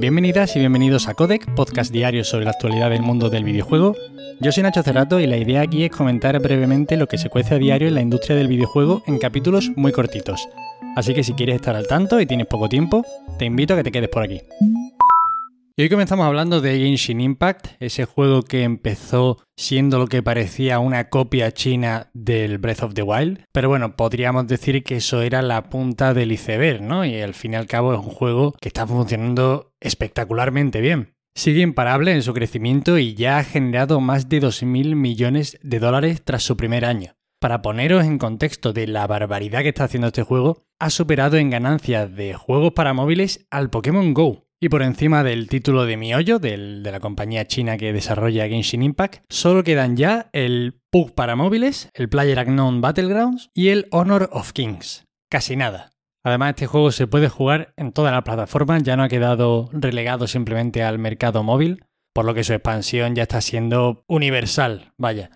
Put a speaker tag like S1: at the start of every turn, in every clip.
S1: Bienvenidas y bienvenidos a Codec, podcast diario sobre la actualidad del mundo del videojuego. Yo soy Nacho Cerrato y la idea aquí es comentar brevemente lo que se cuece a diario en la industria del videojuego en capítulos muy cortitos. Así que si quieres estar al tanto y tienes poco tiempo, te invito a que te quedes por aquí. Y hoy comenzamos hablando de Genshin Impact, ese juego que empezó siendo lo que parecía una copia china del Breath of the Wild. Pero bueno, podríamos decir que eso era la punta del iceberg, ¿no? Y al fin y al cabo es un juego que está funcionando espectacularmente bien. Sigue imparable en su crecimiento y ya ha generado más de 2.000 millones de dólares tras su primer año. Para poneros en contexto de la barbaridad que está haciendo este juego, ha superado en ganancias de juegos para móviles al Pokémon Go, y por encima del título de Miollo, de la compañía china que desarrolla Genshin Impact, solo quedan ya el PUG para móviles, el PlayerUnknown Battlegrounds y el Honor of Kings. Casi nada. Además, este juego se puede jugar en todas las plataformas, ya no ha quedado relegado simplemente al mercado móvil, por lo que su expansión ya está siendo universal, vaya.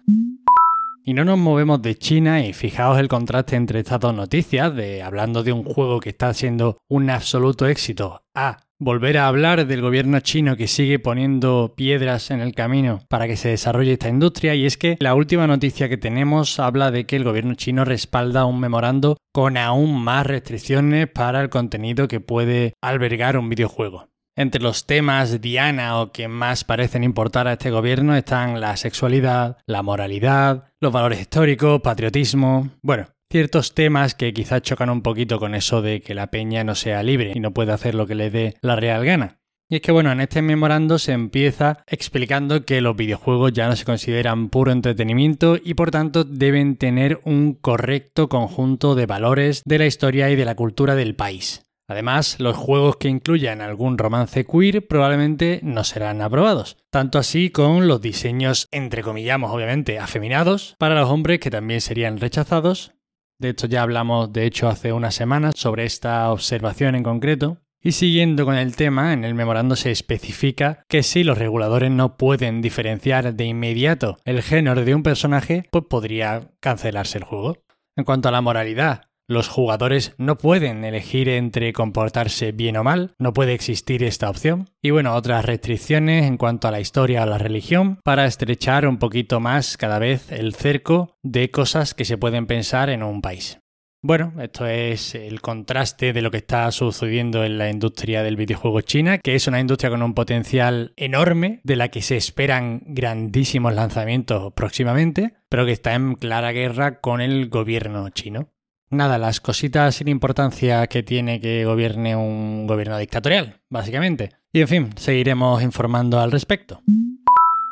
S1: Y no nos movemos de China y fijaos el contraste entre estas dos noticias, de hablando de un juego que está siendo un absoluto éxito a volver a hablar del gobierno chino que sigue poniendo piedras en el camino para que se desarrolle esta industria y es que la última noticia que tenemos habla de que el gobierno chino respalda un memorando con aún más restricciones para el contenido que puede albergar un videojuego. Entre los temas diana o que más parecen importar a este gobierno están la sexualidad, la moralidad, los valores históricos, patriotismo. Bueno, ciertos temas que quizás chocan un poquito con eso de que la peña no sea libre y no puede hacer lo que le dé la real gana. Y es que bueno, en este memorando se empieza explicando que los videojuegos ya no se consideran puro entretenimiento y por tanto deben tener un correcto conjunto de valores de la historia y de la cultura del país. Además, los juegos que incluyan algún romance queer probablemente no serán aprobados. Tanto así con los diseños, entre comillamos obviamente, afeminados para los hombres que también serían rechazados, de esto ya hablamos, de hecho, hace unas semanas sobre esta observación en concreto. Y siguiendo con el tema, en el memorando se especifica que si los reguladores no pueden diferenciar de inmediato el género de un personaje, pues podría cancelarse el juego. En cuanto a la moralidad, los jugadores no pueden elegir entre comportarse bien o mal, no puede existir esta opción. Y bueno, otras restricciones en cuanto a la historia o la religión para estrechar un poquito más cada vez el cerco de cosas que se pueden pensar en un país. Bueno, esto es el contraste de lo que está sucediendo en la industria del videojuego china, que es una industria con un potencial enorme, de la que se esperan grandísimos lanzamientos próximamente, pero que está en clara guerra con el gobierno chino. Nada, las cositas sin importancia que tiene que gobierne un gobierno dictatorial, básicamente. Y en fin, seguiremos informando al respecto.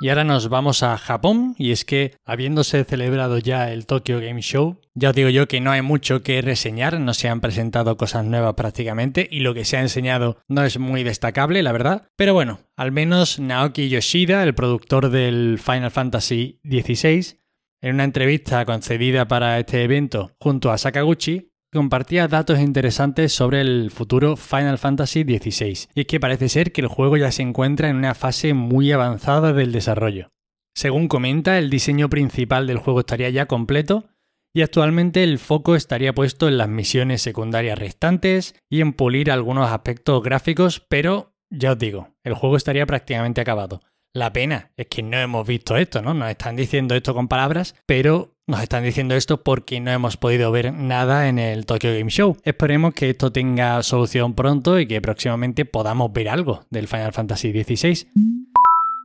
S1: Y ahora nos vamos a Japón, y es que habiéndose celebrado ya el Tokyo Game Show, ya os digo yo que no hay mucho que reseñar, no se han presentado cosas nuevas prácticamente, y lo que se ha enseñado no es muy destacable, la verdad. Pero bueno, al menos Naoki Yoshida, el productor del Final Fantasy XVI, en una entrevista concedida para este evento junto a Sakaguchi, compartía datos interesantes sobre el futuro Final Fantasy XVI, y es que parece ser que el juego ya se encuentra en una fase muy avanzada del desarrollo. Según comenta, el diseño principal del juego estaría ya completo y actualmente el foco estaría puesto en las misiones secundarias restantes y en pulir algunos aspectos gráficos, pero ya os digo, el juego estaría prácticamente acabado. La pena es que no hemos visto esto, ¿no? Nos están diciendo esto con palabras, pero nos están diciendo esto porque no hemos podido ver nada en el Tokyo Game Show. Esperemos que esto tenga solución pronto y que próximamente podamos ver algo del Final Fantasy XVI.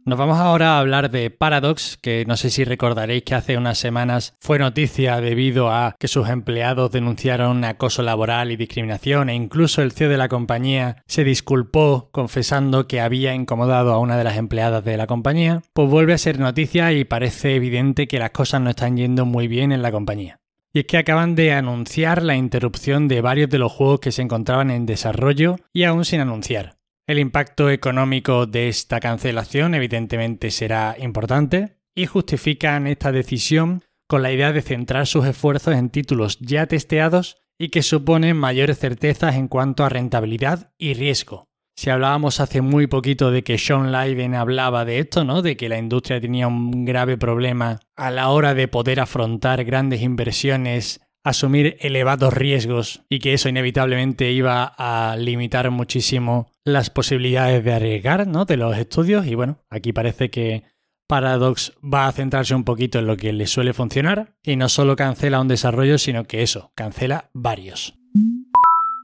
S1: Nos vamos ahora a hablar de Paradox, que no sé si recordaréis que hace unas semanas fue noticia debido a que sus empleados denunciaron acoso laboral y discriminación e incluso el CEO de la compañía se disculpó confesando que había incomodado a una de las empleadas de la compañía. Pues vuelve a ser noticia y parece evidente que las cosas no están yendo muy bien en la compañía. Y es que acaban de anunciar la interrupción de varios de los juegos que se encontraban en desarrollo y aún sin anunciar. El impacto económico de esta cancelación evidentemente será importante y justifican esta decisión con la idea de centrar sus esfuerzos en títulos ya testeados y que suponen mayores certezas en cuanto a rentabilidad y riesgo. Si hablábamos hace muy poquito de que Sean Leiden hablaba de esto, ¿no? De que la industria tenía un grave problema a la hora de poder afrontar grandes inversiones asumir elevados riesgos y que eso inevitablemente iba a limitar muchísimo las posibilidades de arriesgar ¿no? de los estudios. Y bueno, aquí parece que Paradox va a centrarse un poquito en lo que le suele funcionar y no solo cancela un desarrollo, sino que eso, cancela varios.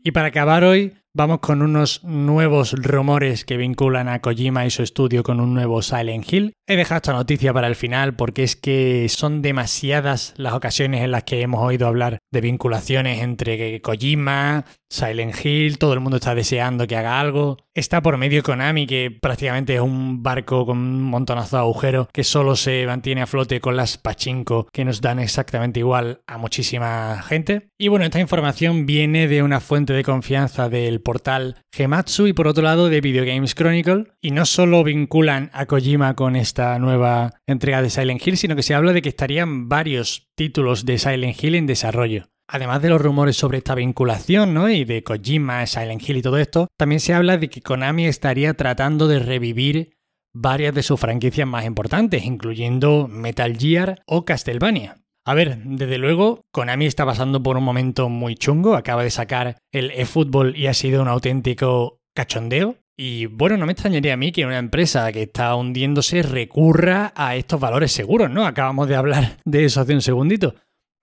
S1: Y para acabar hoy, vamos con unos nuevos rumores que vinculan a Kojima y su estudio con un nuevo Silent Hill. He dejado esta noticia para el final porque es que son demasiadas las ocasiones en las que hemos oído hablar de vinculaciones entre Kojima, Silent Hill, todo el mundo está deseando que haga algo. Está por medio Konami, que prácticamente es un barco con un montonazo de agujeros que solo se mantiene a flote con las pachinko que nos dan exactamente igual a muchísima gente. Y bueno, esta información viene de una fuente de confianza del portal Gematsu y por otro lado de Video Games Chronicle. Y no solo vinculan a Kojima con esta nueva entrega de Silent Hill, sino que se habla de que estarían varios títulos de Silent Hill en desarrollo. Además de los rumores sobre esta vinculación, ¿no? Y de Kojima, Silent Hill y todo esto, también se habla de que Konami estaría tratando de revivir varias de sus franquicias más importantes, incluyendo Metal Gear o Castlevania. A ver, desde luego, Konami está pasando por un momento muy chungo, acaba de sacar el eFootball y ha sido un auténtico cachondeo. Y bueno, no me extrañaría a mí que una empresa que está hundiéndose recurra a estos valores seguros, ¿no? Acabamos de hablar de eso hace un segundito.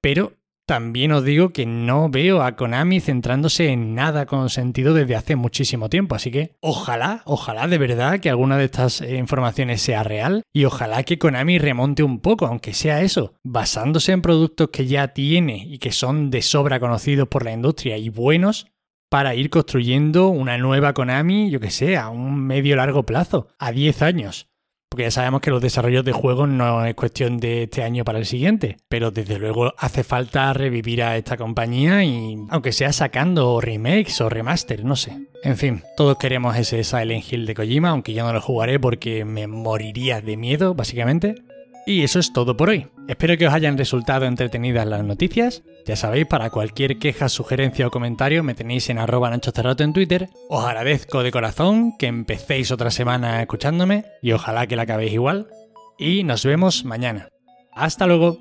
S1: Pero también os digo que no veo a Konami centrándose en nada con sentido desde hace muchísimo tiempo, así que ojalá, ojalá de verdad que alguna de estas eh, informaciones sea real y ojalá que Konami remonte un poco, aunque sea eso, basándose en productos que ya tiene y que son de sobra conocidos por la industria y buenos para ir construyendo una nueva Konami, yo que sé, a un medio largo plazo, a 10 años. Porque ya sabemos que los desarrollos de juegos no es cuestión de este año para el siguiente, pero desde luego hace falta revivir a esta compañía y aunque sea sacando remakes o remaster, no sé. En fin, todos queremos ese Silent Hill de Kojima, aunque yo no lo jugaré porque me moriría de miedo, básicamente. Y eso es todo por hoy. Espero que os hayan resultado entretenidas las noticias. Ya sabéis, para cualquier queja, sugerencia o comentario me tenéis en arroba Nacho en Twitter. Os agradezco de corazón que empecéis otra semana escuchándome y ojalá que la acabéis igual. Y nos vemos mañana. Hasta luego.